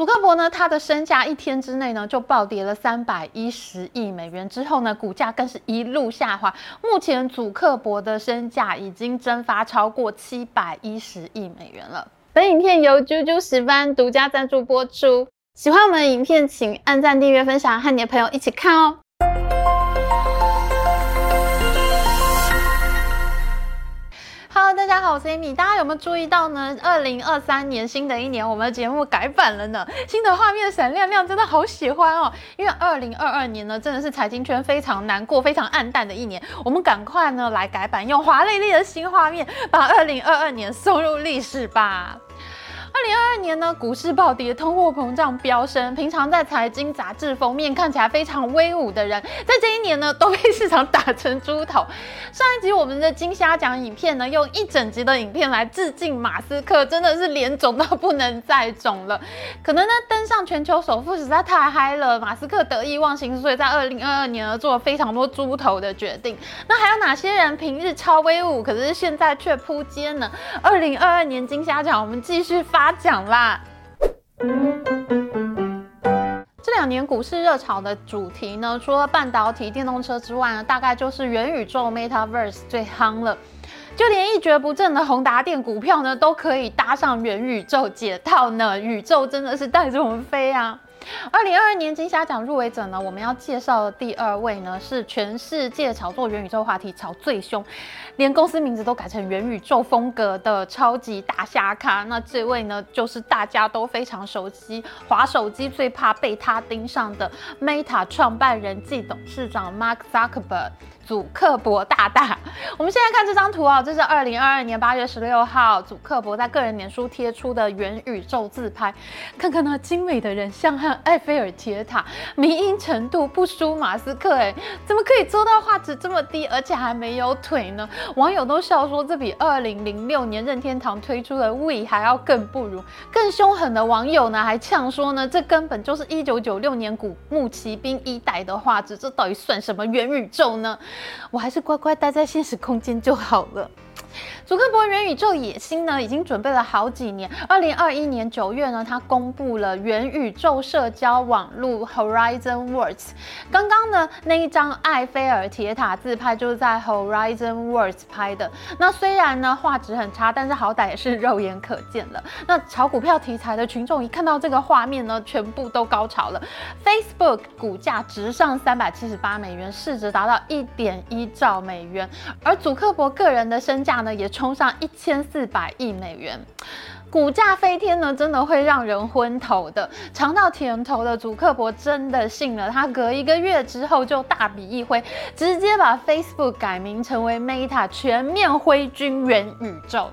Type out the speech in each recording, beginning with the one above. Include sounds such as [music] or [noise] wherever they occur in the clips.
祖克伯呢，他的身价一天之内呢就暴跌了三百一十亿美元，之后呢股价更是一路下滑。目前祖克伯的身价已经蒸发超过七百一十亿美元了。本影片由啾啾十班独家赞助播出。喜欢我们的影片，请按赞、订阅、分享，和你的朋友一起看哦。大家好，我是 Amy。大家有没有注意到呢？二零二三年新的一年，我们的节目改版了呢。新的画面闪亮亮，真的好喜欢哦。因为二零二二年呢，真的是财经圈非常难过、非常暗淡的一年。我们赶快呢来改版，用华丽丽的新画面，把二零二二年送入历史吧。二零二二年呢，股市暴跌，通货膨胀飙升。平常在财经杂志封面看起来非常威武的人，在这一年呢，都被市场打成猪头。上一集我们的金虾奖影片呢，用一整集的影片来致敬马斯克，真的是脸肿到不能再肿了。可能呢，登上全球首富实在太嗨了，马斯克得意忘形，所以在二零二二年呢，做了非常多猪头的决定。那还有哪些人平日超威武，可是现在却扑街呢？二零二二年金虾奖，我们继续发。讲啦！这两年股市热潮的主题呢，除了半导体、电动车之外呢，大概就是元宇宙 （Metaverse） 最夯了。就连一蹶不振的宏达电股票呢，都可以搭上元宇宙解套呢。宇宙真的是带着我们飞啊！二零二二年金虾奖入围者呢，我们要介绍的第二位呢，是全世界炒作元宇宙话题炒最凶，连公司名字都改成元宇宙风格的超级大虾咖。那这位呢，就是大家都非常熟悉，滑手机最怕被他盯上的 Meta 创办人暨董事长 Mark Zuckerberg。祖克伯大大，我们现在看这张图啊，这是二零二二年八月十六号祖克伯在个人脸书贴出的元宇宙自拍，看看那精美的人像和埃菲尔铁塔，迷因程度不输马斯克哎，怎么可以做到画质这么低，而且还没有腿呢？网友都笑说这比二零零六年任天堂推出的 We 还要更不如。更凶狠的网友呢，还呛说呢，这根本就是一九九六年古墓奇兵一代的画质，这到底算什么元宇宙呢？我还是乖乖待在现实空间就好了。祖克伯元宇宙野心呢，已经准备了好几年。二零二一年九月呢，他公布了元宇宙社交网络 Horizon Worlds。刚刚呢，那一张埃菲尔铁塔自拍就是在 Horizon Worlds 拍的。那虽然呢画质很差，但是好歹也是肉眼可见的。那炒股票题材的群众一看到这个画面呢，全部都高潮了。Facebook 股价直上三百七十八美元，市值达到一点一兆美元。而祖克伯个人的身价呢，也冲上一千四百亿美元，股价飞天呢，真的会让人昏头的。尝到甜头的祖克伯真的信了，他隔一个月之后就大笔一挥，直接把 Facebook 改名成为 Meta，全面挥军元宇宙。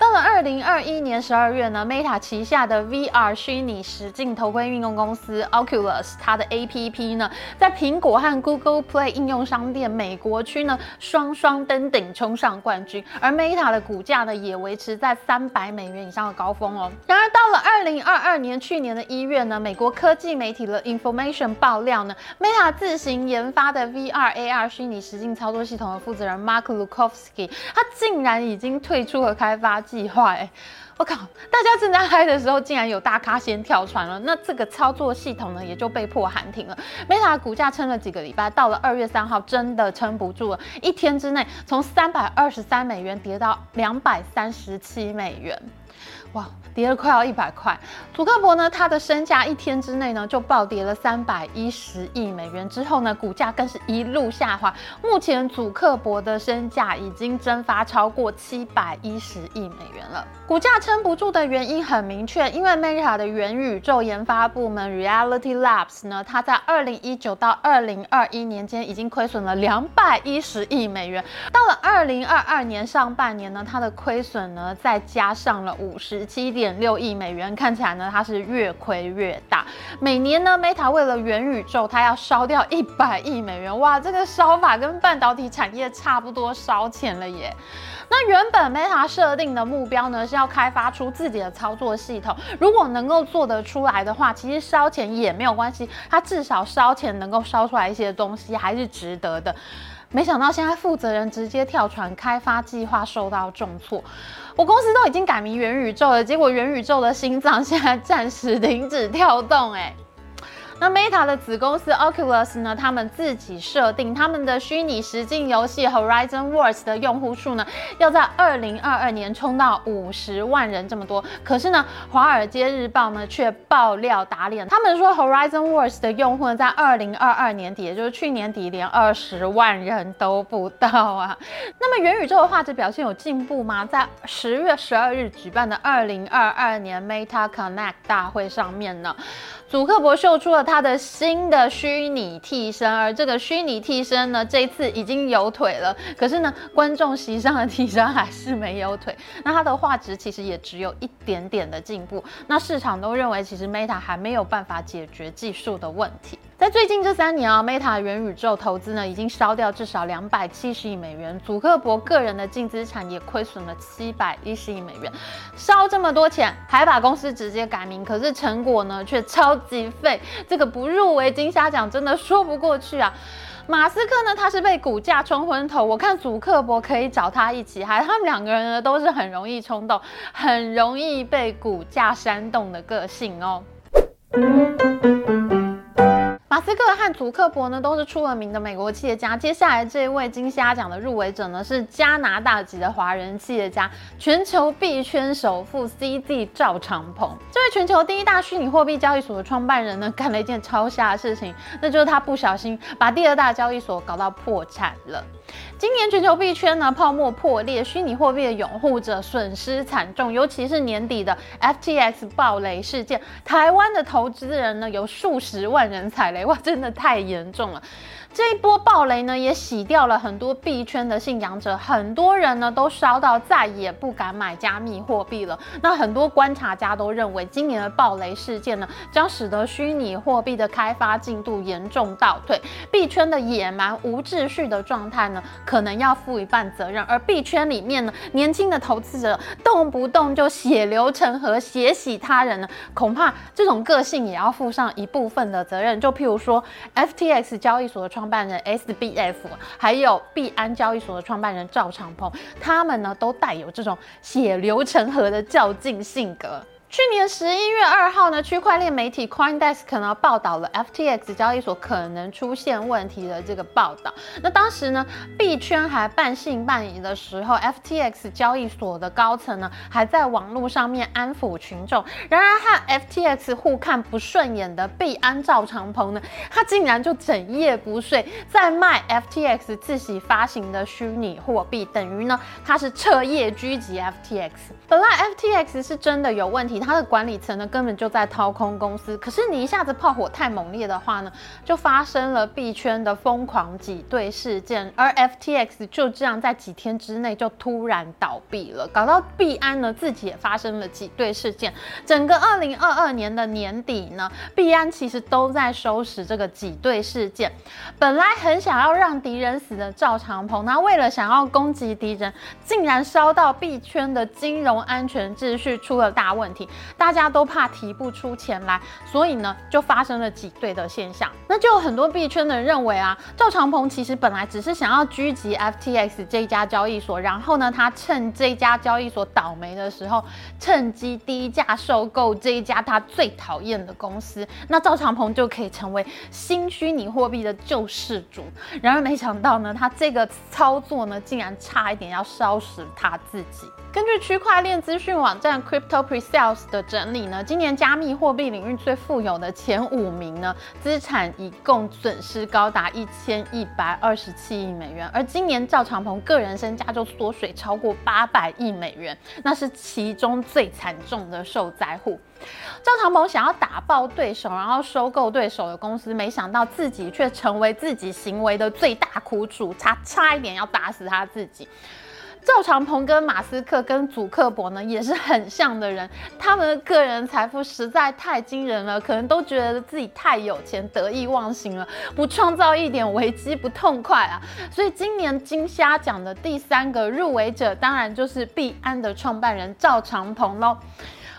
到了二零二一年十二月呢，Meta 旗下的 VR 虚拟实境头盔运动公司 Oculus，它的 APP 呢，在苹果和 Google Play 应用商店美国区呢，双双登顶冲上冠军，而 Meta 的股价呢，也维持在三百美元以上的高峰哦。然而到了二零二二年去年的一月呢，美国科技媒体的 Information 爆料呢，Meta 自行研发的 VR AR 虚拟实境操作系统的负责人 Mark Lukowski，他竟然已经退出了开发。计划哎，我靠！大家正在嗨的时候，竟然有大咖先跳船了，那这个操作系统呢，也就被迫喊停了。Meta 股价撑了几个礼拜，到了二月三号，真的撑不住了，一天之内从三百二十三美元跌到两百三十七美元。哇，跌了快要一百块。祖克伯呢，他的身价一天之内呢就暴跌了三百一十亿美元，之后呢股价更是一路下滑。目前祖克伯的身价已经蒸发超过七百一十亿美元了。股价撑不住的原因很明确，因为 Meta 的元宇宙研发部门 Reality Labs 呢，它在二零一九到二零二一年间已经亏损了两百一十亿美元。到了二零二二年上半年呢，它的亏损呢再加上了五十。十七点六亿美元，看起来呢，它是越亏越大。每年呢，Meta 为了元宇宙，它要烧掉一百亿美元。哇，这个烧法跟半导体产业差不多烧钱了耶。那原本 Meta 设定的目标呢，是要开发出自己的操作系统。如果能够做得出来的话，其实烧钱也没有关系，它至少烧钱能够烧出来一些东西，还是值得的。没想到现在负责人直接跳船，开发计划受到重挫。我公司都已经改名元宇宙了，结果元宇宙的心脏现在暂时停止跳动，哎。那 Meta 的子公司 Oculus 呢？他们自己设定他们的虚拟实境游戏 Horizon Worlds 的用户数呢，要在二零二二年冲到五十万人这么多。可是呢，华尔街日报呢却爆料打脸，他们说 Horizon Worlds 的用户呢，在二零二二年底，也就是去年底，连二十万人都不到啊。那么元宇宙的画质表现有进步吗？在十月十二日举办的二零二二年 Meta Connect 大会上面呢？祖克伯秀出了它的新的虚拟替身，而这个虚拟替身呢，这次已经有腿了。可是呢，观众席上的替身还是没有腿。那它的画质其实也只有一点点的进步。那市场都认为，其实 Meta 还没有办法解决技术的问题。在最近这三年啊，Meta 元宇宙投资呢已经烧掉至少两百七十亿美元，祖克伯个人的净资产也亏损了七百一十亿美元，烧这么多钱还把公司直接改名，可是成果呢却超级废，这个不入围金虾奖真的说不过去啊。马斯克呢他是被股价冲昏头，我看祖克伯可以找他一起嗨，他们两个人呢都是很容易冲动，很容易被股价煽动的个性哦。斯克和祖克伯呢，都是出了名的美国企业家。接下来这一位金虾奖的入围者呢，是加拿大籍的华人企业家，全球币圈首富 CZ 赵长鹏。这位全球第一大虚拟货币交易所的创办人呢，干了一件超瞎的事情，那就是他不小心把第二大交易所搞到破产了。今年全球币圈呢泡沫破裂，虚拟货币的拥护者损失惨重，尤其是年底的 FTX 暴雷事件，台湾的投资人呢有数十万人踩雷，哇，真的太严重了。这一波暴雷呢，也洗掉了很多币圈的信仰者，很多人呢都烧到再也不敢买加密货币了。那很多观察家都认为，今年的暴雷事件呢，将使得虚拟货币的开发进度严重倒退，币圈的野蛮无秩序的状态呢，可能要负一半责任。而币圈里面呢，年轻的投资者动不动就血流成河，血洗他人呢，恐怕这种个性也要负上一部分的责任。就譬如说，FTX 交易所的创创办人 SBF，还有币安交易所的创办人赵长鹏，他们呢都带有这种血流成河的较劲性格。去年十一月二号呢，区块链媒体 CoinDesk 呢报道了 FTX 交易所可能出现问题的这个报道。那当时呢，币圈还半信半疑的时候，FTX 交易所的高层呢还在网络上面安抚群众。然而和 FTX 互看不顺眼的币安赵长鹏呢，他竟然就整夜不睡，在卖 FTX 自己发行的虚拟货币，等于呢他是彻夜狙击 FTX。本来 FTX 是真的有问题。他的管理层呢，根本就在掏空公司。可是你一下子炮火太猛烈的话呢，就发生了币圈的疯狂挤兑事件，而 FTX 就这样在几天之内就突然倒闭了，搞到币安呢自己也发生了挤兑事件。整个二零二二年的年底呢，币安其实都在收拾这个挤兑事件。本来很想要让敌人死的赵长鹏，他为了想要攻击敌人，竟然烧到币圈的金融安全秩序出了大问题。大家都怕提不出钱来，所以呢，就发生了挤兑的现象。那就有很多币圈的人认为啊，赵长鹏其实本来只是想要狙击 FTX 这家交易所，然后呢，他趁这家交易所倒霉的时候，趁机低价收购这一家他最讨厌的公司，那赵长鹏就可以成为新虚拟货币的救世主。然而没想到呢，他这个操作呢，竟然差一点要烧死他自己。根据区块链资讯网站 Crypto Presales 的整理呢，今年加密货币领域最富有的前五名呢，资产一共损失高达一千一百二十七亿美元，而今年赵长鹏个人身家就缩水超过八百亿美元，那是其中最惨重的受灾户。赵长鹏想要打爆对手，然后收购对手的公司，没想到自己却成为自己行为的最大苦主，他差一点要打死他自己。赵长鹏跟马斯克跟祖克伯呢也是很像的人，他们的个人财富实在太惊人了，可能都觉得自己太有钱，得意忘形了，不创造一点危机不痛快啊！所以今年金虾奖的第三个入围者，当然就是币安的创办人赵长鹏喽。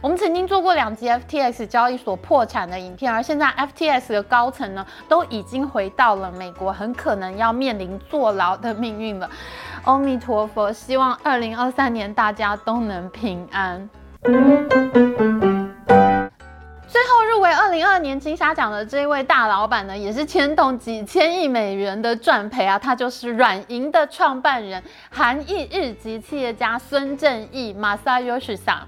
我们曾经做过两集 FTX 交易所破产的影片，而现在 FTX 的高层呢都已经回到了美国，很可能要面临坐牢的命运了。阿弥陀佛，希望二零二三年大家都能平安。最后入围二零二二年金沙奖的这一位大老板呢，也是牵动几千亿美元的赚赔啊，他就是软银的创办人、韩裔日籍企业家孙正义 （Masayoshi 桑。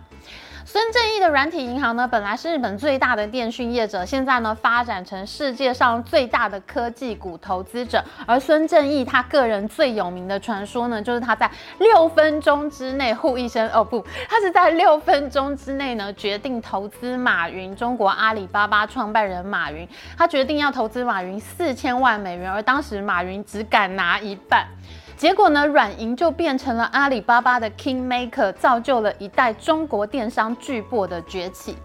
孙正义的软体银行呢，本来是日本最大的电讯业者，现在呢发展成世界上最大的科技股投资者。而孙正义他个人最有名的传说呢，就是他在六分钟之内 [laughs] 呼一声哦不，他是在六分钟之内呢决定投资马云，中国阿里巴巴创办人马云，他决定要投资马云四千万美元，而当时马云只敢拿一半。结果呢，软银就变成了阿里巴巴的 king maker，造就了一代中国电商巨擘的崛起。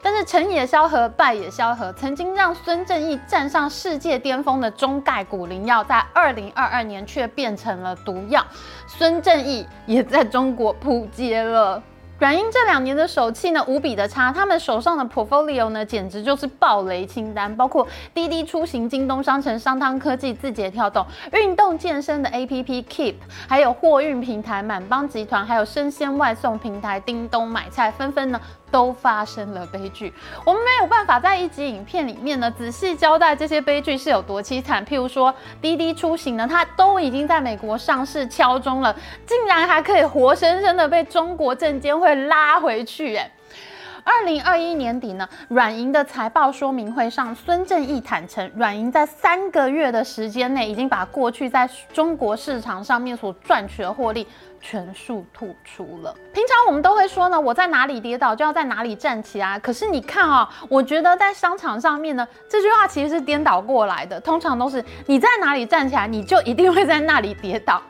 但是成也萧何，败也萧何，曾经让孙正义站上世界巅峰的中概股灵药，在二零二二年却变成了毒药，孙正义也在中国扑街了。软银这两年的手气呢无比的差，他们手上的 portfolio 呢简直就是暴雷清单，包括滴滴出行、京东商城、商汤科技、字节跳动、运动健身的 APP Keep，还有货运平台满帮集团，还有生鲜外送平台叮咚买菜，纷纷呢。都发生了悲剧，我们没有办法在一集影片里面呢仔细交代这些悲剧是有多凄惨。譬如说滴滴出行呢，它都已经在美国上市敲钟了，竟然还可以活生生的被中国证监会拉回去，哎。二零二一年底呢，软银的财报说明会上，孙正义坦诚，软银在三个月的时间内，已经把过去在中国市场上面所赚取的获利全数吐出了。平常我们都会说呢，我在哪里跌倒就要在哪里站起啊。可是你看啊，我觉得在商场上面呢，这句话其实是颠倒过来的，通常都是你在哪里站起来，你就一定会在那里跌倒。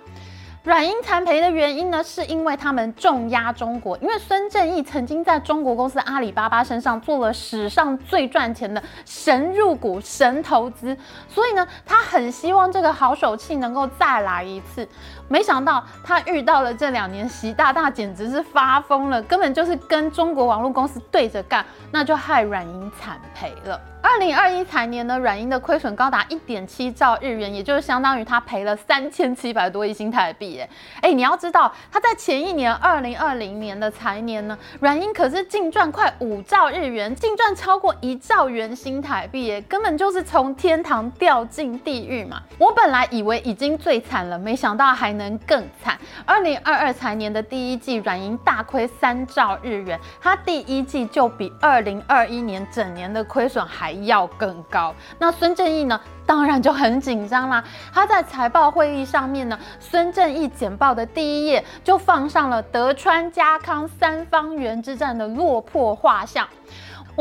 软银惨赔的原因呢，是因为他们重压中国。因为孙正义曾经在中国公司阿里巴巴身上做了史上最赚钱的神入股、神投资，所以呢，他很希望这个好手气能够再来一次。没想到他遇到了这两年习大大，简直是发疯了，根本就是跟中国网络公司对着干，那就害软银惨赔了。二零二一财年呢，软银的亏损高达一点七兆日元，也就是相当于他赔了三千七百多亿新台币。哎，哎，你要知道，他在前一年二零二零年的财年呢，软银可是净赚快五兆日元，净赚超过一兆元新台币，哎，根本就是从天堂掉进地狱嘛。我本来以为已经最惨了，没想到还能更惨。二零二二财年的第一季，软银大亏三兆日元，它第一季就比二零二一年整年的亏损还。要更高，那孙正义呢？当然就很紧张啦。他在财报会议上面呢，孙正义简报的第一页就放上了德川家康三方原之战的落魄画像。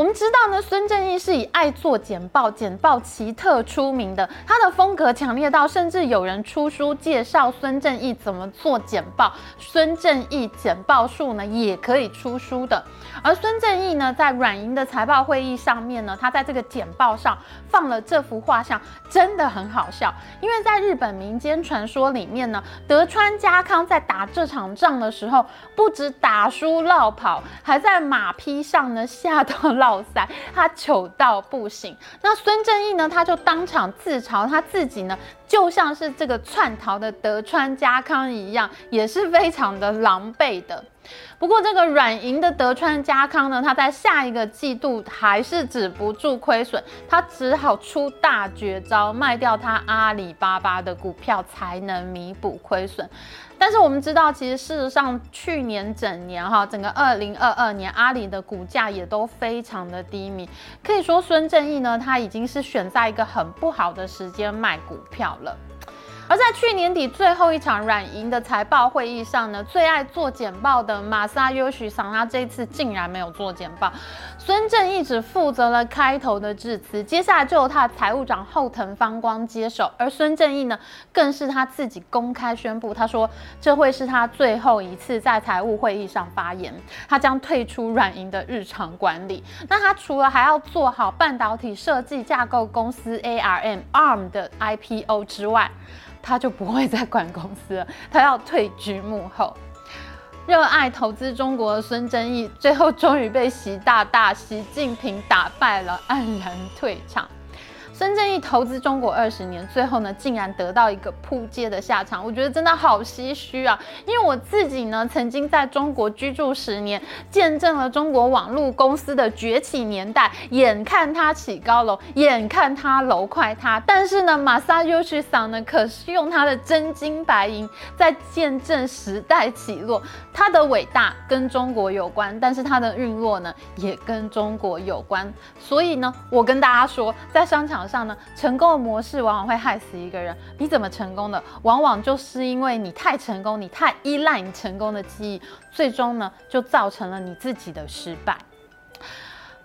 我们知道呢，孙正义是以爱做简报、简报奇特出名的。他的风格强烈到，甚至有人出书介绍孙正义怎么做简报。孙正义简报术呢，也可以出书的。而孙正义呢，在软银的财报会议上面呢，他在这个简报上放了这幅画像，真的很好笑。因为在日本民间传说里面呢，德川家康在打这场仗的时候，不止打输落跑，还在马匹上呢吓到落。哇塞，他糗到不行。那孙正义呢？他就当场自嘲他自己呢，就像是这个窜逃的德川家康一样，也是非常的狼狈的。不过这个软银的德川家康呢，他在下一个季度还是止不住亏损，他只好出大绝招，卖掉他阿里巴巴的股票，才能弥补亏损。但是我们知道，其实事实上，去年整年哈，整个二零二二年，阿里的股价也都非常的低迷。可以说，孙正义呢，他已经是选在一个很不好的时间卖股票了。而在去年底最后一场软银的财报会议上呢，最爱做简报的马萨优许桑，他这次竟然没有做简报。孙正义只负责了开头的致辞，接下来就由他的财务长后藤方光接手。而孙正义呢，更是他自己公开宣布，他说这会是他最后一次在财务会议上发言，他将退出软银的日常管理。那他除了还要做好半导体设计架构公司 ARM ARM 的 IPO 之外，他就不会再管公司了，[laughs] 他要退居幕后。热爱投资中国的孙正义，最后终于被习大大、习近平打败了，黯然退场。孙正义投资中国二十年，最后呢，竟然得到一个扑街的下场，我觉得真的好唏嘘啊！因为我自己呢，曾经在中国居住十年，见证了中国网络公司的崛起年代，眼看它起高楼，眼看它楼快塌，但是呢，马萨优去桑呢，可是用他的真金白银在见证时代起落。他的伟大跟中国有关，但是他的陨落呢，也跟中国有关。所以呢，我跟大家说，在商场。上呢，成功的模式往往会害死一个人。你怎么成功的？往往就是因为你太成功，你太依赖你成功的记忆，最终呢，就造成了你自己的失败。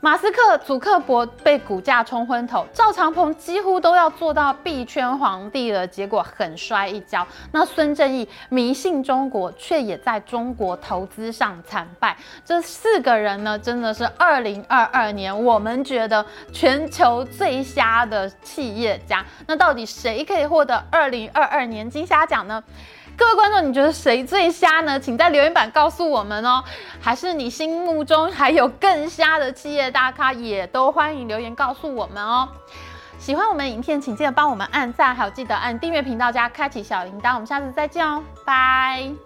马斯克、祖克伯被股价冲昏头，赵长鹏几乎都要做到币圈皇帝了，结果狠摔一跤。那孙正义迷信中国，却也在中国投资上惨败。这四个人呢，真的是二零二二年我们觉得全球最瞎的企业家。那到底谁可以获得二零二二年金虾奖呢？各位观众，你觉得谁最瞎呢？请在留言板告诉我们哦。还是你心目中还有更瞎的企业大咖，也都欢迎留言告诉我们哦。喜欢我们影片，请记得帮我们按赞，还有记得按订阅频道加开启小铃铛。我们下次再见哦，拜。